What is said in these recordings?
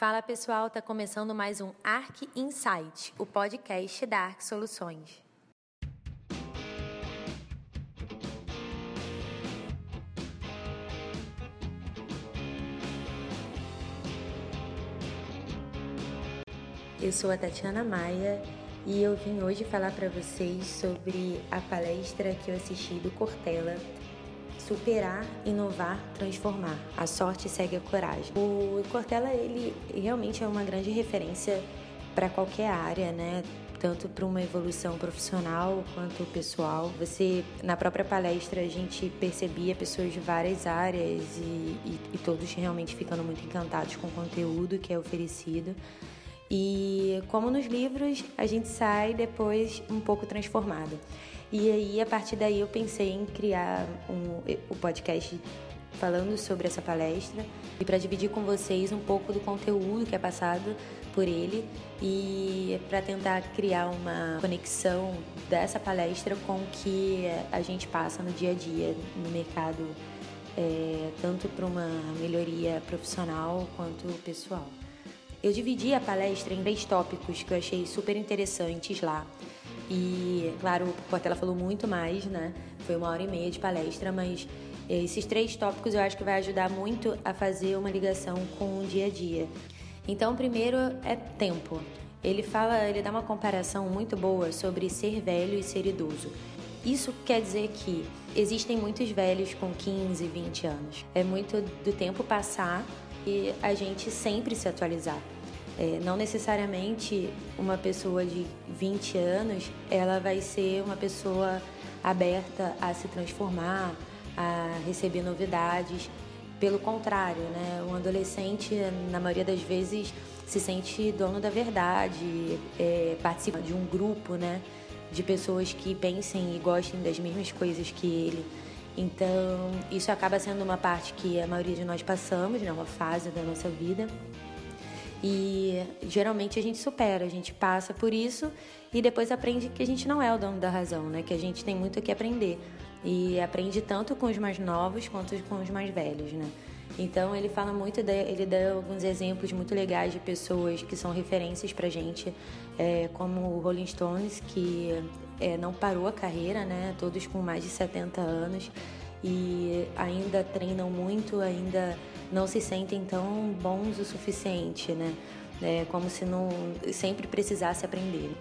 Fala pessoal, tá começando mais um Arc Insight, o podcast da Arc Soluções. Eu sou a Tatiana Maia e eu vim hoje falar para vocês sobre a palestra que eu assisti do Cortella superar, inovar, transformar. A sorte segue a coragem. O Cortella, ele realmente é uma grande referência para qualquer área, né? Tanto para uma evolução profissional quanto pessoal. Você, na própria palestra, a gente percebia pessoas de várias áreas e, e, e todos realmente ficando muito encantados com o conteúdo que é oferecido. E como nos livros, a gente sai depois um pouco transformado. E aí, a partir daí, eu pensei em criar um, o podcast falando sobre essa palestra e para dividir com vocês um pouco do conteúdo que é passado por ele e para tentar criar uma conexão dessa palestra com o que a gente passa no dia a dia no mercado, é, tanto para uma melhoria profissional quanto pessoal. Eu dividi a palestra em três tópicos que eu achei super interessantes lá. E, claro, o Portela falou muito mais, né? Foi uma hora e meia de palestra, mas esses três tópicos eu acho que vai ajudar muito a fazer uma ligação com o dia a dia. Então, primeiro é tempo. Ele fala, ele dá uma comparação muito boa sobre ser velho e ser idoso. Isso quer dizer que existem muitos velhos com 15, 20 anos. É muito do tempo passar e a gente sempre se atualizar. É, não necessariamente uma pessoa de 20 anos ela vai ser uma pessoa aberta a se transformar, a receber novidades. Pelo contrário, né? um adolescente, na maioria das vezes, se sente dono da verdade, é, participa de um grupo né? de pessoas que pensem e gostem das mesmas coisas que ele. Então, isso acaba sendo uma parte que a maioria de nós passamos, né? uma fase da nossa vida. E geralmente a gente supera, a gente passa por isso e depois aprende que a gente não é o dono da razão, né? Que a gente tem muito o que aprender. E aprende tanto com os mais novos quanto com os mais velhos, né? Então ele fala muito, de, ele dá alguns exemplos muito legais de pessoas que são referências pra gente, é, como o Rolling Stones, que é, não parou a carreira, né? Todos com mais de 70 anos e ainda treinam muito, ainda não se sentem tão bons o suficiente, né? É como se não sempre precisasse aprender.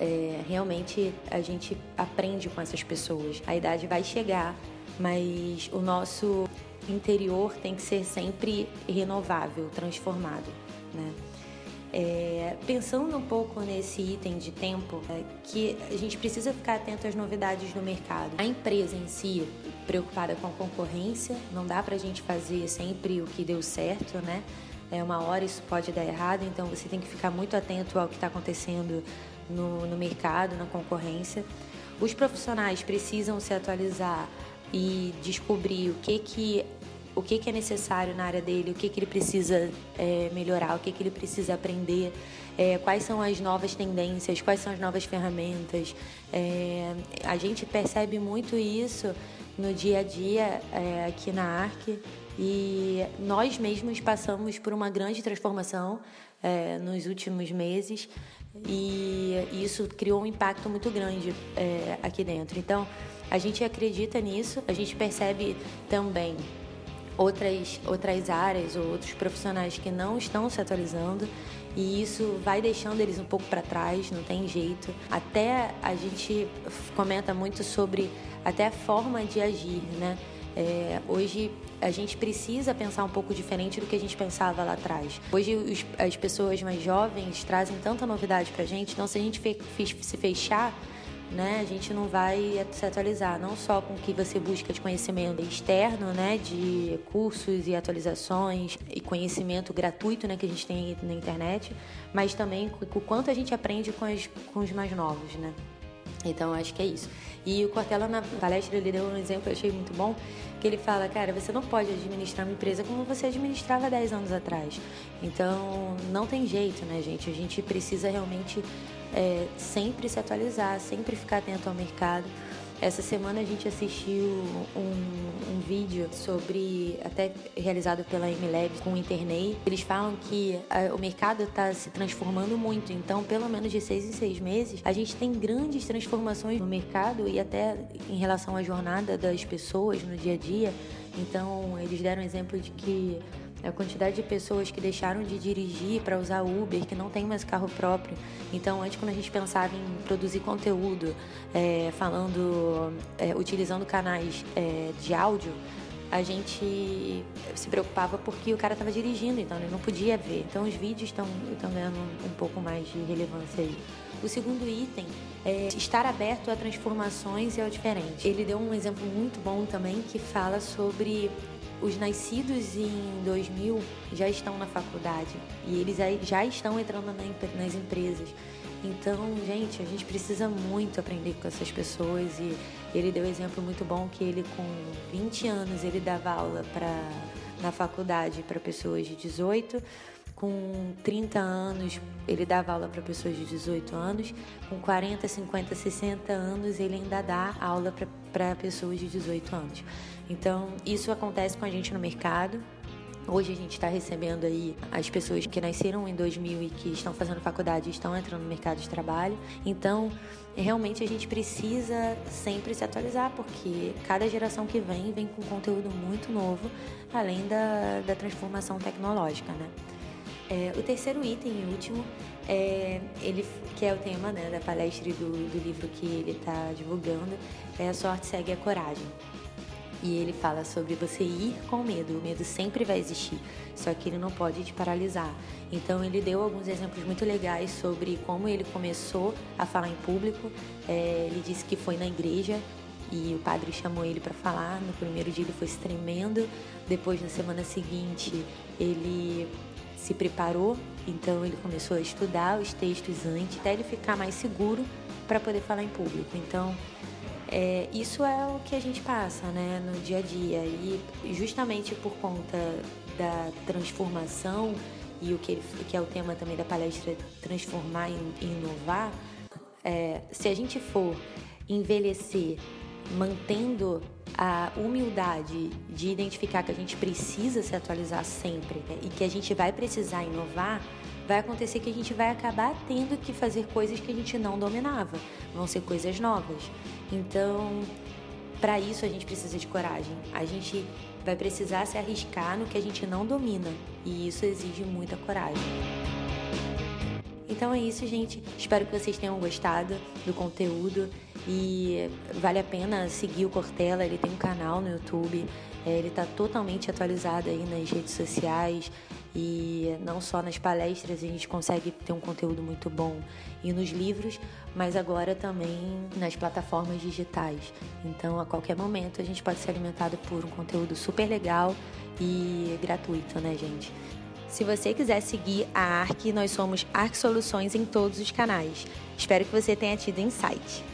É, realmente a gente aprende com essas pessoas. A idade vai chegar, mas o nosso interior tem que ser sempre renovável, transformado, né? É, pensando um pouco nesse item de tempo, é, que a gente precisa ficar atento às novidades do mercado. A empresa em si, preocupada com a concorrência, não dá para a gente fazer sempre o que deu certo, né? É uma hora isso pode dar errado, então você tem que ficar muito atento ao que está acontecendo no, no mercado, na concorrência. Os profissionais precisam se atualizar e descobrir o que que o que, que é necessário na área dele, o que, que ele precisa é, melhorar, o que, que ele precisa aprender, é, quais são as novas tendências, quais são as novas ferramentas. É, a gente percebe muito isso no dia a dia é, aqui na ARC e nós mesmos passamos por uma grande transformação é, nos últimos meses e isso criou um impacto muito grande é, aqui dentro. Então, a gente acredita nisso, a gente percebe também outras, outras áreas ou outros profissionais que não estão se atualizando e isso vai deixando eles um pouco para trás, não tem jeito. Até a gente comenta muito sobre até a forma de agir, né? É, hoje a gente precisa pensar um pouco diferente do que a gente pensava lá atrás. Hoje os, as pessoas mais jovens trazem tanta novidade para a gente, então se a gente fe, se fechar né? A gente não vai se atualizar, não só com o que você busca de conhecimento externo, né? De cursos e atualizações e conhecimento gratuito, né? Que a gente tem na internet, mas também o quanto a gente aprende com, as, com os mais novos, né? Então, acho que é isso. E o Cortella, na palestra, ele deu um exemplo, eu achei muito bom, que ele fala, cara, você não pode administrar uma empresa como você administrava 10 anos atrás. Então, não tem jeito, né, gente? A gente precisa realmente é, sempre se atualizar, sempre ficar atento ao mercado. Essa semana a gente assistiu um, um vídeo sobre, até realizado pela MLab com o Internei. Eles falam que a, o mercado está se transformando muito, então pelo menos de seis em seis meses a gente tem grandes transformações no mercado e até em relação à jornada das pessoas no dia a dia. Então eles deram exemplo de que a quantidade de pessoas que deixaram de dirigir para usar Uber, que não tem mais carro próprio. Então, antes, quando a gente pensava em produzir conteúdo, é, falando, é, utilizando canais é, de áudio, a gente se preocupava porque o cara estava dirigindo, então ele não podia ver. Então, os vídeos estão ganhando um pouco mais de relevância aí. O segundo item é estar aberto a transformações e ao diferente. Ele deu um exemplo muito bom também que fala sobre os nascidos em 2000 já estão na faculdade e eles já estão entrando nas empresas. Então, gente, a gente precisa muito aprender com essas pessoas e ele deu um exemplo muito bom que ele com 20 anos ele dava aula para na faculdade para pessoas de 18, com 30 anos ele dava aula para pessoas de 18 anos, com 40, 50, 60 anos ele ainda dá aula para pessoas de 18 anos. Então, isso acontece com a gente no mercado. Hoje a gente está recebendo aí as pessoas que nasceram em 2000 e que estão fazendo faculdade e estão entrando no mercado de trabalho. Então, realmente a gente precisa sempre se atualizar, porque cada geração que vem vem com conteúdo muito novo, além da, da transformação tecnológica, né? É, o terceiro item e último é ele que é o tema né, da palestra e do, do livro que ele está divulgando é a sorte segue a coragem e ele fala sobre você ir com medo. O medo sempre vai existir, só que ele não pode te paralisar. Então ele deu alguns exemplos muito legais sobre como ele começou a falar em público. É, ele disse que foi na igreja e o padre chamou ele para falar. No primeiro dia ele foi tremendo. Depois, na semana seguinte, ele se preparou. Então ele começou a estudar os textos antes, até ele ficar mais seguro para poder falar em público. Então é, isso é o que a gente passa né, no dia a dia. E justamente por conta da transformação e o que, ele, que é o tema também da palestra, transformar e inovar, é, se a gente for envelhecer mantendo a humildade de identificar que a gente precisa se atualizar sempre né, e que a gente vai precisar inovar, vai acontecer que a gente vai acabar tendo que fazer coisas que a gente não dominava, vão ser coisas novas. Então, para isso a gente precisa de coragem. A gente vai precisar se arriscar no que a gente não domina, e isso exige muita coragem. Então é isso, gente. Espero que vocês tenham gostado do conteúdo e vale a pena seguir o Cortella. Ele tem um canal no YouTube, é, ele está totalmente atualizado aí nas redes sociais e não só nas palestras a gente consegue ter um conteúdo muito bom e nos livros, mas agora também nas plataformas digitais. Então, a qualquer momento a gente pode ser alimentado por um conteúdo super legal e gratuito, né, gente? Se você quiser seguir a ARC, nós somos ARC Soluções em todos os canais. Espero que você tenha tido insight.